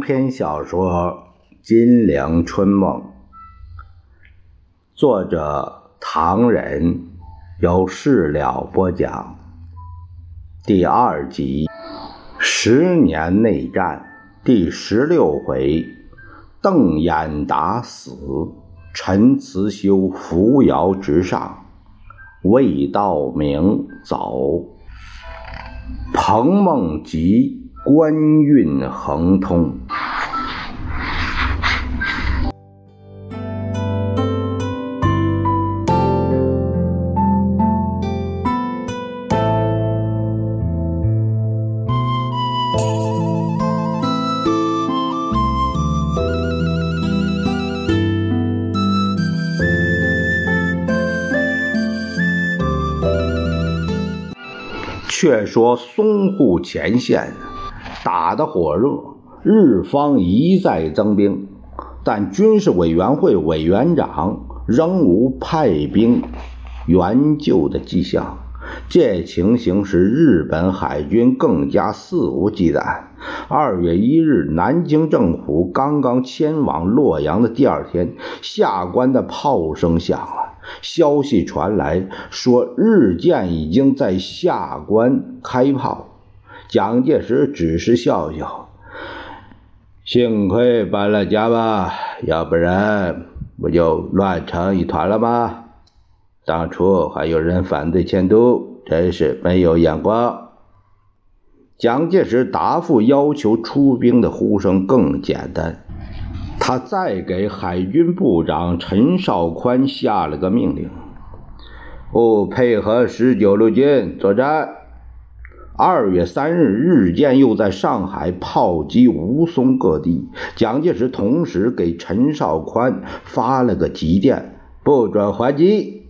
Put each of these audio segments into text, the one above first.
篇小说《金陵春梦》，作者唐人，由事了播讲。第二集，十年内战第十六回，邓演达死，陈慈修扶摇直上，魏道明走，彭梦吉。官运亨通。却说淞沪前线。打得火热，日方一再增兵，但军事委员会委员长仍无派兵援救的迹象。这情形使日本海军更加肆无忌惮。二月一日，南京政府刚刚迁往洛阳的第二天，下关的炮声响了，消息传来，说日舰已经在下关开炮。蒋介石只是笑笑，幸亏搬了家吧，要不然不就乱成一团了吗？当初还有人反对迁都，真是没有眼光。蒋介石答复要求出兵的呼声更简单，他再给海军部长陈绍宽下了个命令：勿配合十九路军作战。二月三日，日舰又在上海炮击吴淞各地。蒋介石同时给陈绍宽发了个急电，不准还击。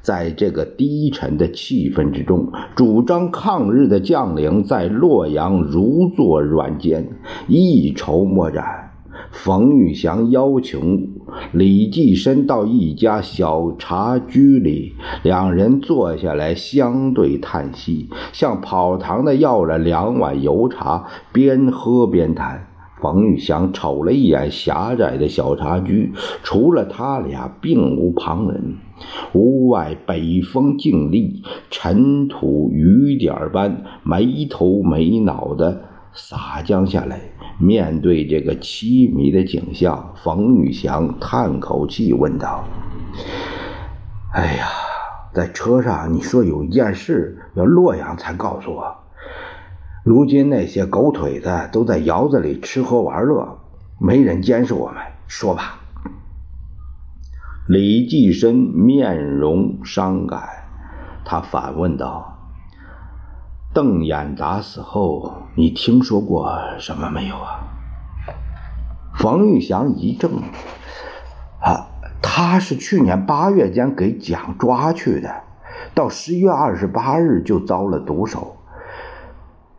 在这个低沉的气氛之中，主张抗日的将领在洛阳如坐软坚，一筹莫展。冯玉祥邀请李济深到一家小茶居里，两人坐下来相对叹息，向跑堂的要了两碗油茶，边喝边谈。冯玉祥瞅了一眼狭窄的小茶居，除了他俩，并无旁人。屋外北风劲厉，尘土雨点般没头没脑的洒将下来。面对这个凄迷的景象，冯玉祥叹口气问道：“哎呀，在车上你说有一件事要洛阳才告诉我，如今那些狗腿子都在窑子里吃喝玩乐，没人监视我们。说吧。”李济深面容伤感，他反问道。邓演达死后，你听说过什么没有啊？冯玉祥一怔，啊，他是去年八月间给蒋抓去的，到十一月二十八日就遭了毒手。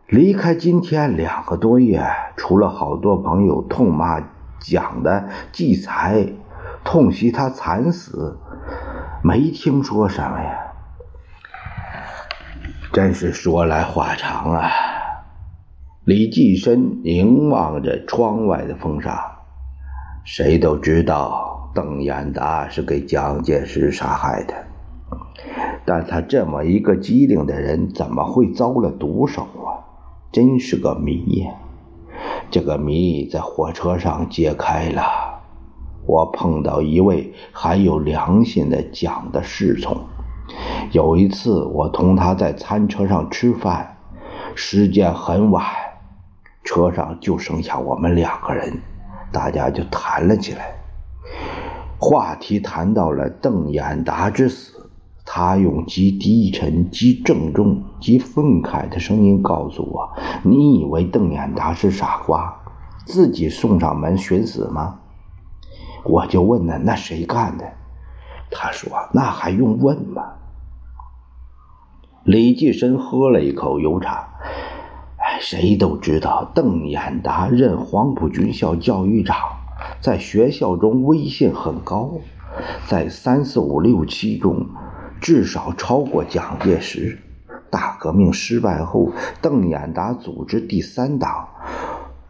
离开今天两个多月，除了好多朋友痛骂蒋的忌才，痛惜他惨死，没听说什么呀。真是说来话长啊！李济深凝望着窗外的风沙，谁都知道邓演达是给蒋介石杀害的，但他这么一个机灵的人，怎么会遭了毒手啊？真是个谜呀！这个谜在火车上解开了，我碰到一位还有良心的蒋的侍从。有一次，我同他在餐车上吃饭，时间很晚，车上就剩下我们两个人，大家就谈了起来。话题谈到了邓演达之死，他用极低沉、极郑重、极愤慨的声音告诉我：“你以为邓演达是傻瓜，自己送上门寻死吗？”我就问他：“那谁干的？”他说：“那还用问吗？”李济深喝了一口油茶，哎，谁都知道邓演达任黄埔军校教育长，在学校中威信很高，在三四五六七中至少超过蒋介石。大革命失败后，邓演达组织第三党，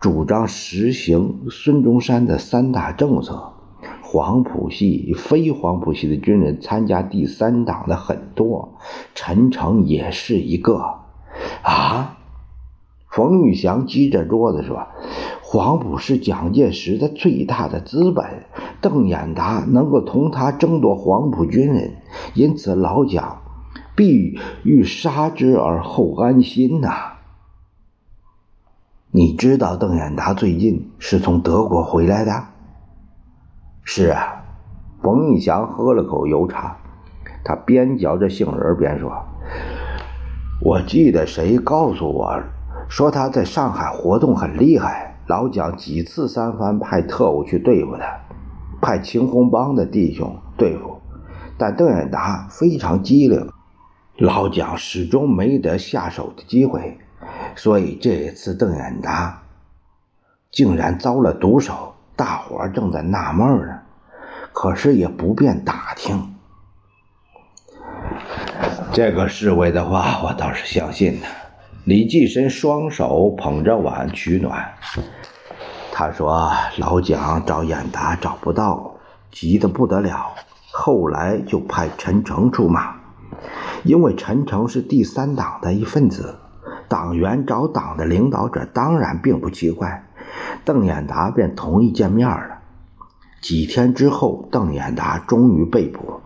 主张实行孙中山的三大政策。黄埔系、非黄埔系的军人参加第三党的很多，陈诚也是一个。啊！冯玉祥击着桌子说：“黄埔是蒋介石的最大的资本，邓演达能够同他争夺黄埔军人，因此老蒋必欲杀之而后安心呐。”你知道邓演达最近是从德国回来的？是啊，冯玉祥喝了口油茶，他边嚼着杏仁边说：“我记得谁告诉我，说他在上海活动很厉害，老蒋几次三番派特务去对付他，派青红帮的弟兄对付，但邓演达非常机灵，老蒋始终没得下手的机会，所以这一次邓演达竟然遭了毒手。”大伙正在纳闷呢，可是也不便打听。这个侍卫的话，我倒是相信的。李济深双手捧着碗取暖，他说：“老蒋找演达找不到，急得不得了。后来就派陈诚出马，因为陈诚是第三党的一份子，党员找党的领导者当然并不奇怪。”邓演达便同意见面了。几天之后，邓演达终于被捕。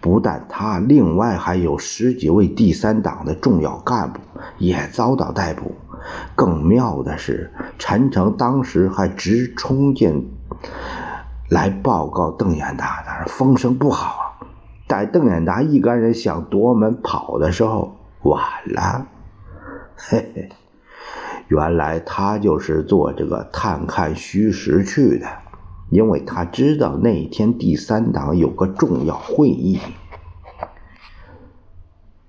不但他，另外还有十几位第三党的重要干部也遭到逮捕。更妙的是，陈诚当时还直冲进来报告邓演达，但是风声不好。待邓演达一干人想夺门跑的时候，晚了。嘿嘿。原来他就是做这个探看虚实去的，因为他知道那天第三党有个重要会议。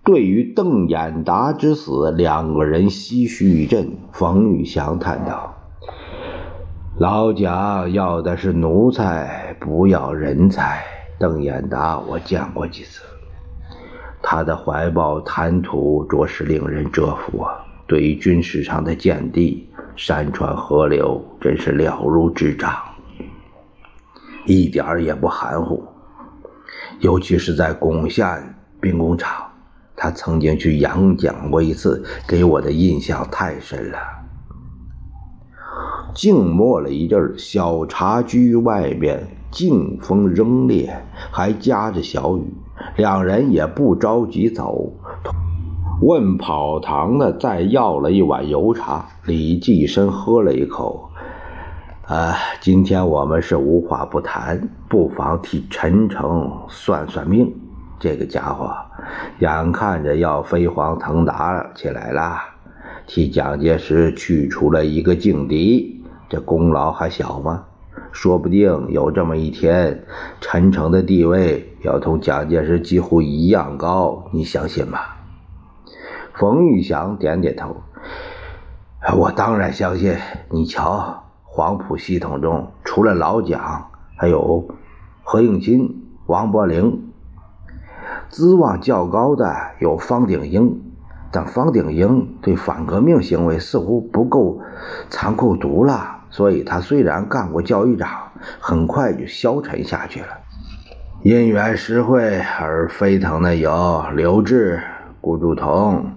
对于邓演达之死，两个人唏嘘一阵。冯玉祥叹道：“老蒋要的是奴才，不要人才。邓演达我见过几次，他的怀抱谈吐着实令人折服啊。”对于军事上的见地，山川河流真是了如指掌，一点儿也不含糊。尤其是在巩县兵工厂，他曾经去演讲过一次，给我的印象太深了。静默了一阵儿小茶居外边劲风仍烈，还夹着小雨，两人也不着急走。问跑堂的再要了一碗油茶，李济深喝了一口。啊，今天我们是无话不谈，不妨替陈诚算算命。这个家伙眼看着要飞黄腾达起来了，替蒋介石去除了一个劲敌，这功劳还小吗？说不定有这么一天，陈诚的地位要同蒋介石几乎一样高，你相信吗？冯玉祥点点头，我当然相信。你瞧，黄埔系统中除了老蒋，还有何应钦、王伯龄，资望较高的有方鼎英，但方鼎英对反革命行为似乎不够残酷毒辣，所以他虽然干过教育长，很快就消沉下去了。因缘实惠而飞腾的有刘志、顾祝同。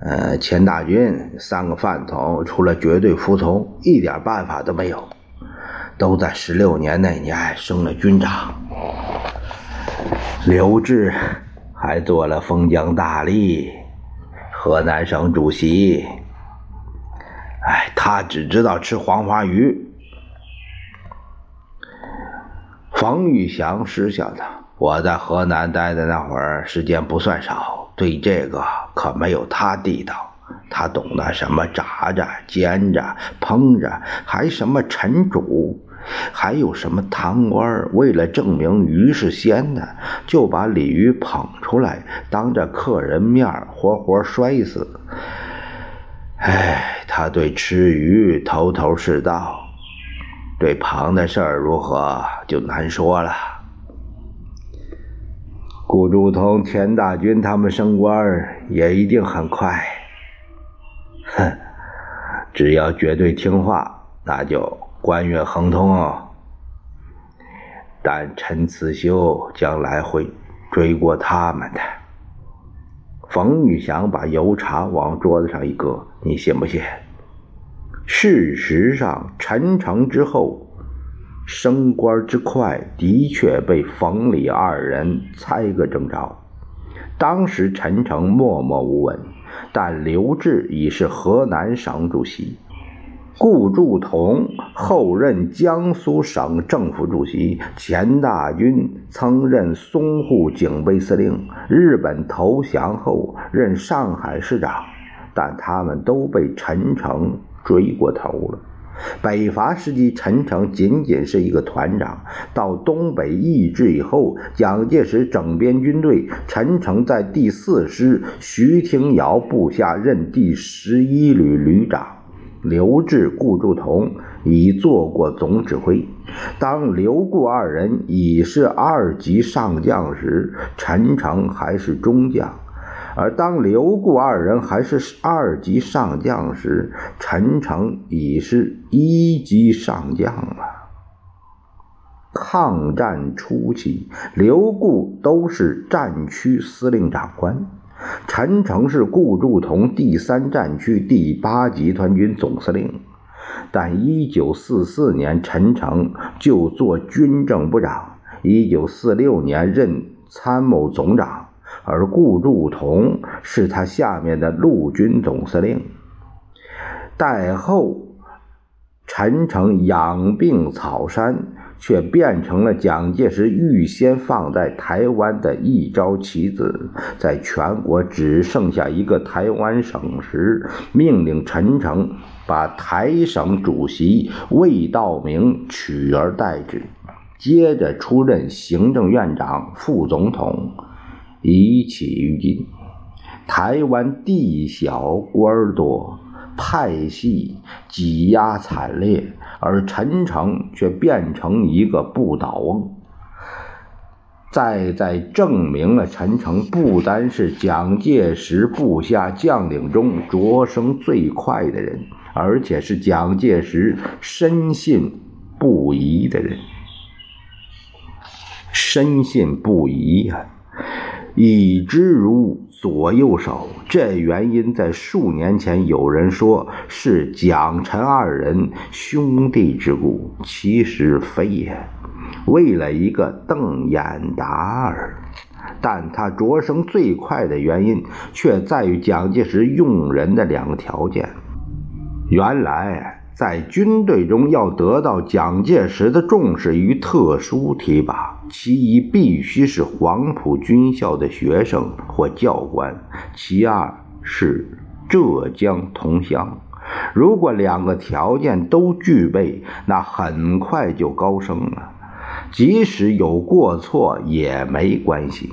呃，钱大军三个饭桶，除了绝对服从，一点办法都没有。都在十六年那年升了军长。刘志还做了封疆大吏、河南省主席。哎，他只知道吃黄花鱼。冯玉祥失笑道：“我在河南待的那会儿，时间不算少。”对这个可没有他地道，他懂得什么炸着、煎着、烹着，还什么陈煮，还有什么贪官为了证明鱼是鲜的，就把鲤鱼捧出来，当着客人面活活摔死。哎，他对吃鱼头头是道，对旁的事儿如何就难说了。顾祝同、田大军他们升官也一定很快。哼，只要绝对听话，那就官运亨通哦。但陈慈修将来会追过他们的。冯玉祥把油茶往桌子上一搁，你信不信？事实上，陈诚之后升官之快，的确被冯李二人猜个正着。当时陈诚默默无闻，但刘志已是河南省主席。顾祝同后任江苏省政府主席，钱大钧曾任淞沪警备司令，日本投降后任上海市长，但他们都被陈诚追过头了。北伐时期，陈诚仅仅是一个团长；到东北易帜以后，蒋介石整编军队，陈诚在第四师徐廷瑶部下任第十一旅旅长。刘志、顾祝同已做过总指挥。当刘顾二人已是二级上将时，陈诚还是中将；而当刘顾二人还是二级上将时，陈诚已是一级上将了。抗战初期，刘顾都是战区司令长官。陈诚是顾祝同第三战区第八集团军总司令，但一九四四年陈诚就做军政部长，一九四六年任参谋总长，而顾祝同是他下面的陆军总司令。待后，陈诚养病草山。却变成了蒋介石预先放在台湾的一招棋子，在全国只剩下一个台湾省时，命令陈诚把台省主席魏道明取而代之，接着出任行政院长、副总统，一起于今。台湾地小官多。派系挤压惨烈，而陈诚却变成一个不倒翁，再再证明了陈诚不单是蒋介石部下将领中擢升最快的人，而且是蒋介石深信不疑的人。深信不疑呀，以之如。左右手，这原因在数年前有人说是蒋陈二人兄弟之故，其实非也。为了一个邓演达尔，但他擢升最快的原因却在于蒋介石用人的两个条件。原来。在军队中要得到蒋介石的重视与特殊提拔，其一必须是黄埔军校的学生或教官，其二是浙江同乡。如果两个条件都具备，那很快就高升了。即使有过错也没关系。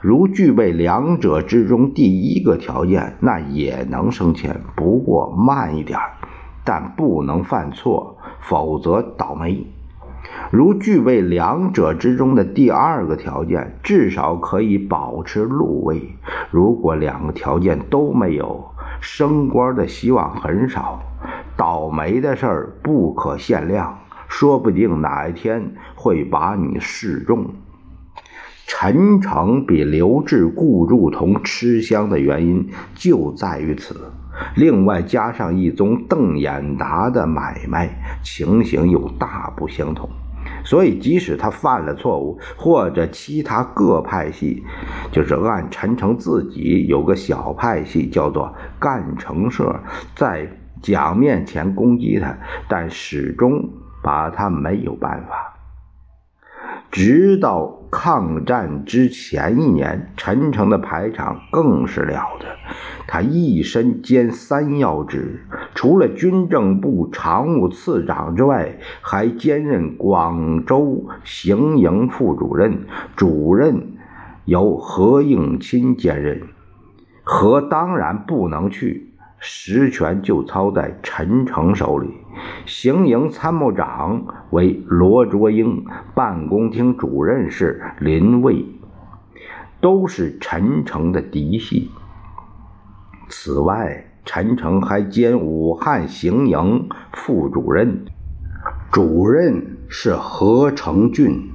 如具备两者之中第一个条件，那也能升迁，不过慢一点儿。但不能犯错，否则倒霉。如具备两者之中的第二个条件，至少可以保持禄位。如果两个条件都没有，升官的希望很少。倒霉的事儿不可限量，说不定哪一天会把你示众。陈诚比刘志、顾祝同吃香的原因就在于此。另外加上一宗邓演达的买卖，情形又大不相同。所以即使他犯了错误，或者其他各派系，就是按陈诚自己有个小派系叫做干城社，在蒋面前攻击他，但始终把他没有办法。直到抗战之前一年，陈诚的排场更是了得。他一身兼三要职，除了军政部常务次长之外，还兼任广州行营副主任，主任由何应钦兼任。何当然不能去。实权就操在陈诚手里，行营参谋长为罗卓英，办公厅主任是林蔚，都是陈诚的嫡系。此外，陈诚还兼武汉行营副主任，主任是何成俊。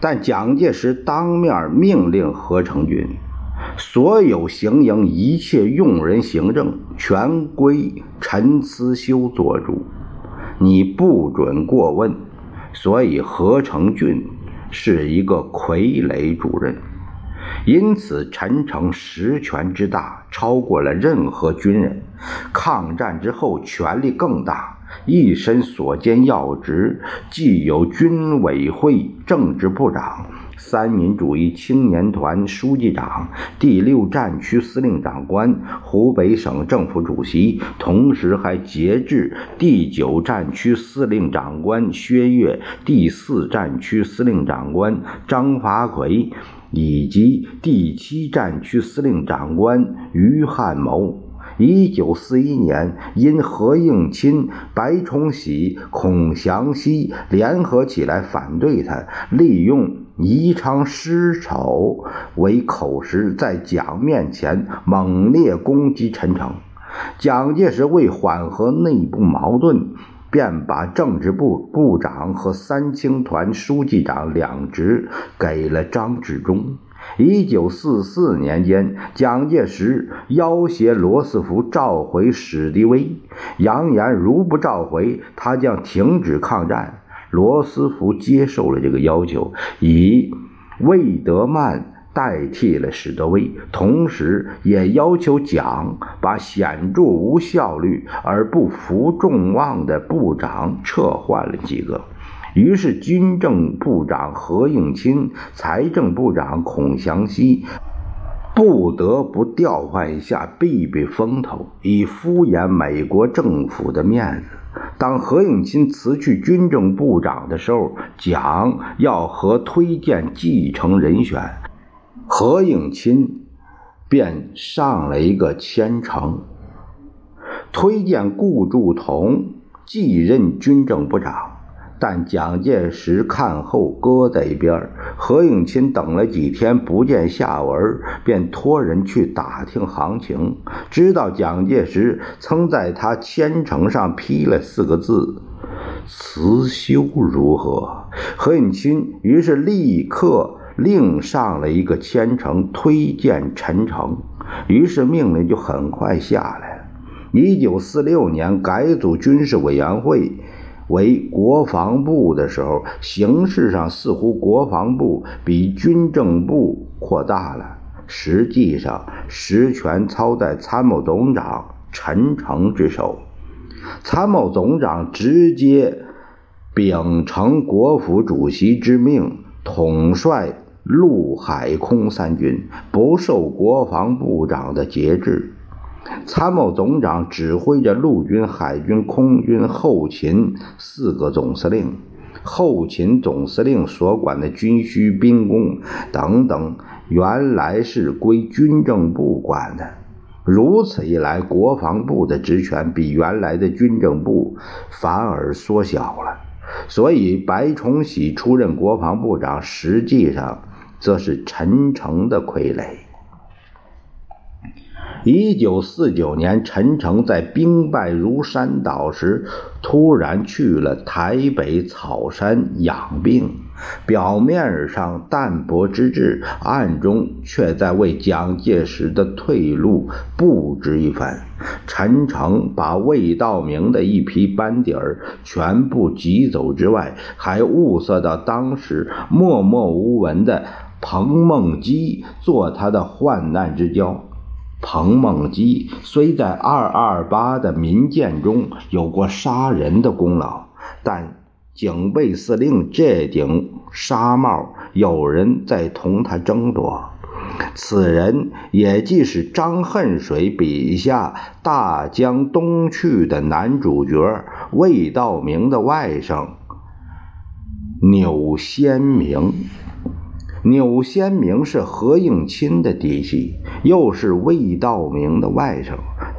但蒋介石当面命令何成俊，所有行营一切用人行政全归陈思修做主，你不准过问。所以何成俊是一个傀儡主任。因此，陈诚实权之大，超过了任何军人。抗战之后，权力更大，一身所兼要职，既有军委会政治部长、三民主义青年团书记长、第六战区司令长官、湖北省政府主席，同时还节制第九战区司令长官薛岳、第四战区司令长官张发奎。以及第七战区司令长官于汉谋，一九四一年因何应钦、白崇禧、孔祥熙联合起来反对他，利用宜昌失守为口实，在蒋面前猛烈攻击陈诚。蒋介石为缓和内部矛盾。便把政治部部长和三青团书记长两职给了张治中。一九四四年间，蒋介石要挟罗斯福召回史迪威，扬言如不召回，他将停止抗战。罗斯福接受了这个要求，以魏德曼。代替了史德威，同时也要求蒋把显著无效率而不负众望的部长撤换了几个。于是，军政部长何应钦、财政部长孔祥熙不得不调换一下，避避风头，以敷衍美国政府的面子。当何应钦辞去军政部长的时候，蒋要和推荐继承人选。何应钦便上了一个千城，推荐顾祝同继任军政部长，但蒋介石看后搁在一边。何应钦等了几天不见下文，便托人去打听行情，知道蒋介石曾在他千城上批了四个字：“辞修如何？”何应钦于是立刻。另上了一个千城推荐陈诚，于是命令就很快下来了。一九四六年改组军事委员会为国防部的时候，形式上似乎国防部比军政部扩大了，实际上实权操在参谋总长陈诚之手。参谋总长直接秉承国府主席之命，统帅。陆海空三军不受国防部长的节制，参谋总长指挥着陆军、海军、空军、后勤四个总司令，后勤总司令所管的军需、兵工等等，原来是归军政部管的。如此一来，国防部的职权比原来的军政部反而缩小了。所以，白崇禧出任国防部长，实际上。则是陈诚的傀儡。一九四九年，陈诚在兵败如山倒时，突然去了台北草山养病。表面上淡泊之至，暗中却在为蒋介石的退路布置一番。陈诚把魏道明的一批班底儿全部挤走之外，还物色到当时默默无闻的。彭梦基做他的患难之交。彭梦基虽在二二八的民变中有过杀人的功劳，但警备司令这顶纱帽有人在同他争夺。此人也即是张恨水笔下大江东去的男主角魏道明的外甥钮先明。钮先明是何应钦的嫡系，又是魏道明的外甥。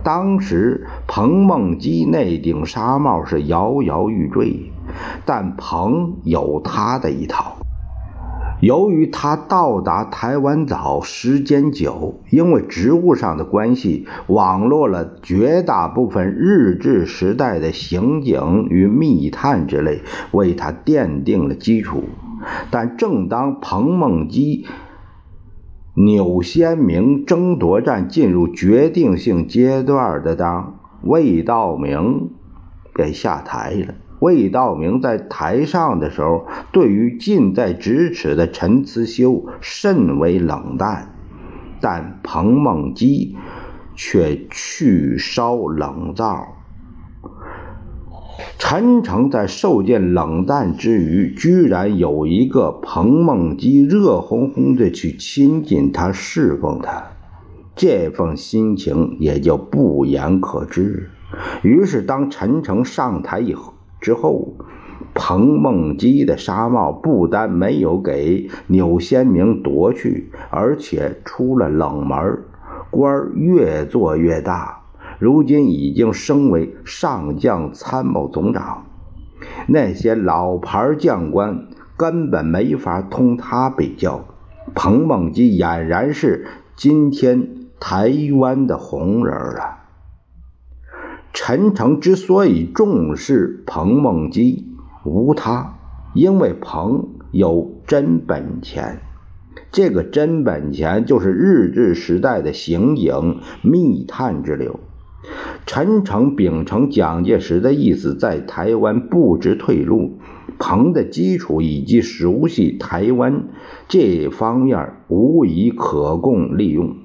当时彭梦基那顶纱帽是摇摇欲坠，但彭有他的一套。由于他到达台湾早，时间久，因为职务上的关系，网络了绝大部分日治时代的刑警与密探之类，为他奠定了基础。但正当彭梦基、钮先明争夺战进入决定性阶段的当，魏道明便下台了。魏道明在台上的时候，对于近在咫尺的陈慈修甚为冷淡，但彭梦基却去烧冷灶。陈诚在受尽冷淡之余，居然有一个彭梦基热烘烘的去亲近他、侍奉他，这份心情也就不言可知。于是，当陈诚上台以后，之后，彭梦基的纱帽不但没有给钮先明夺去，而且出了冷门，官越做越大，如今已经升为上将参谋总长。那些老牌将官根本没法同他比较。彭梦基俨然是今天台湾的红人了。陈诚之所以重视彭梦基，无他，因为彭有真本钱。这个真本钱就是日治时代的刑警、密探之流。陈诚秉承蒋介石的意思，在台湾布置退路。彭的基础以及熟悉台湾这方面，无疑可供利用。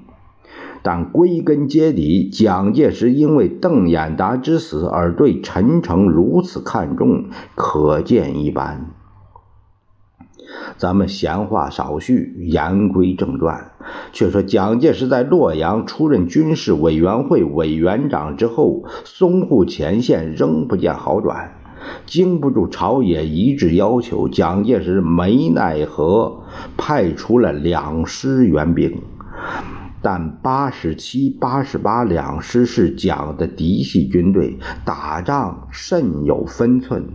但归根结底，蒋介石因为邓演达之死而对陈诚如此看重，可见一斑。咱们闲话少叙，言归正传，却说蒋介石在洛阳出任军事委员会委员长之后，淞沪前线仍不见好转，经不住朝野一致要求，蒋介石没奈何，派出了两师援兵。但八十七、八十八两师是蒋的嫡系军队，打仗甚有分寸，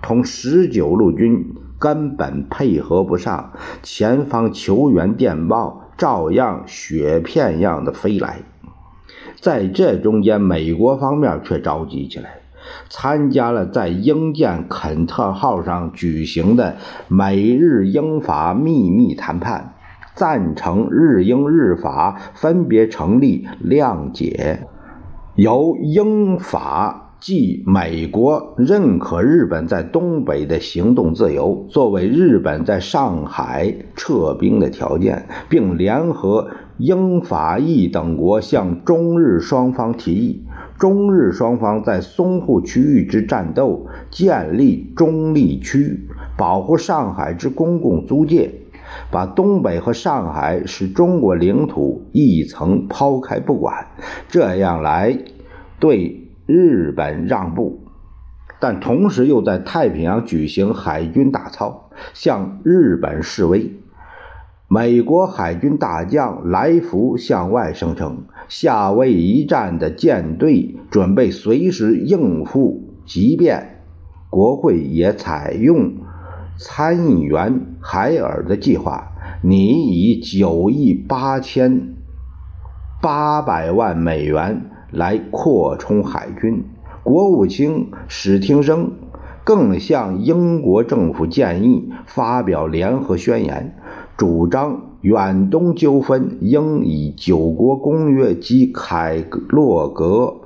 同十九路军根本配合不上。前方求援电报照样雪片样的飞来，在这中间，美国方面却着急起来，参加了在英舰肯特号上举行的美日英法秘密谈判。赞成日英日法分别成立谅解，由英法即美国认可日本在东北的行动自由，作为日本在上海撤兵的条件，并联合英法意等国向中日双方提议，中日双方在淞沪区域之战斗建立中立区，保护上海之公共租界。把东北和上海是中国领土一层抛开不管，这样来对日本让步，但同时又在太平洋举行海军大操，向日本示威。美国海军大将来福向外声称，夏威夷战的舰队准备随时应付即便。国会也采用。参议员海尔的计划，拟以九亿八千八百万美元来扩充海军。国务卿史汀生更向英国政府建议发表联合宣言，主张远东纠纷应以九国公约及凯洛格，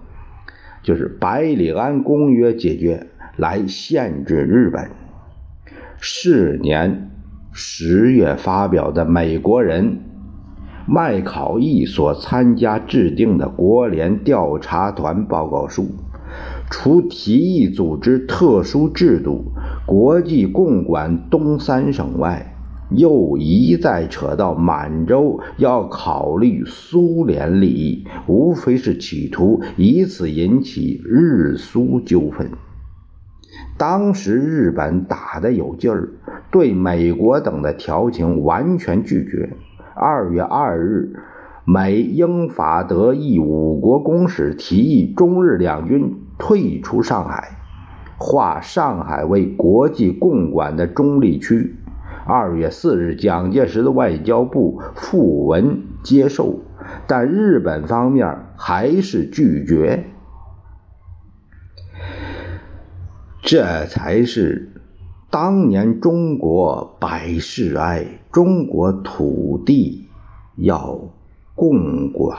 就是百里安公约解决，来限制日本。是年十月发表的美国人麦考义所参加制定的国联调查团报告书，除提议组织特殊制度、国际共管东三省外，又一再扯到满洲要考虑苏联利益，无非是企图以此引起日苏纠纷。当时日本打得有劲儿，对美国等的调情完全拒绝。二月二日，美英法德意五国公使提议中日两军退出上海，划上海为国际共管的中立区。二月四日，蒋介石的外交部复文接受，但日本方面还是拒绝。这才是当年中国百事哀，中国土地要共管。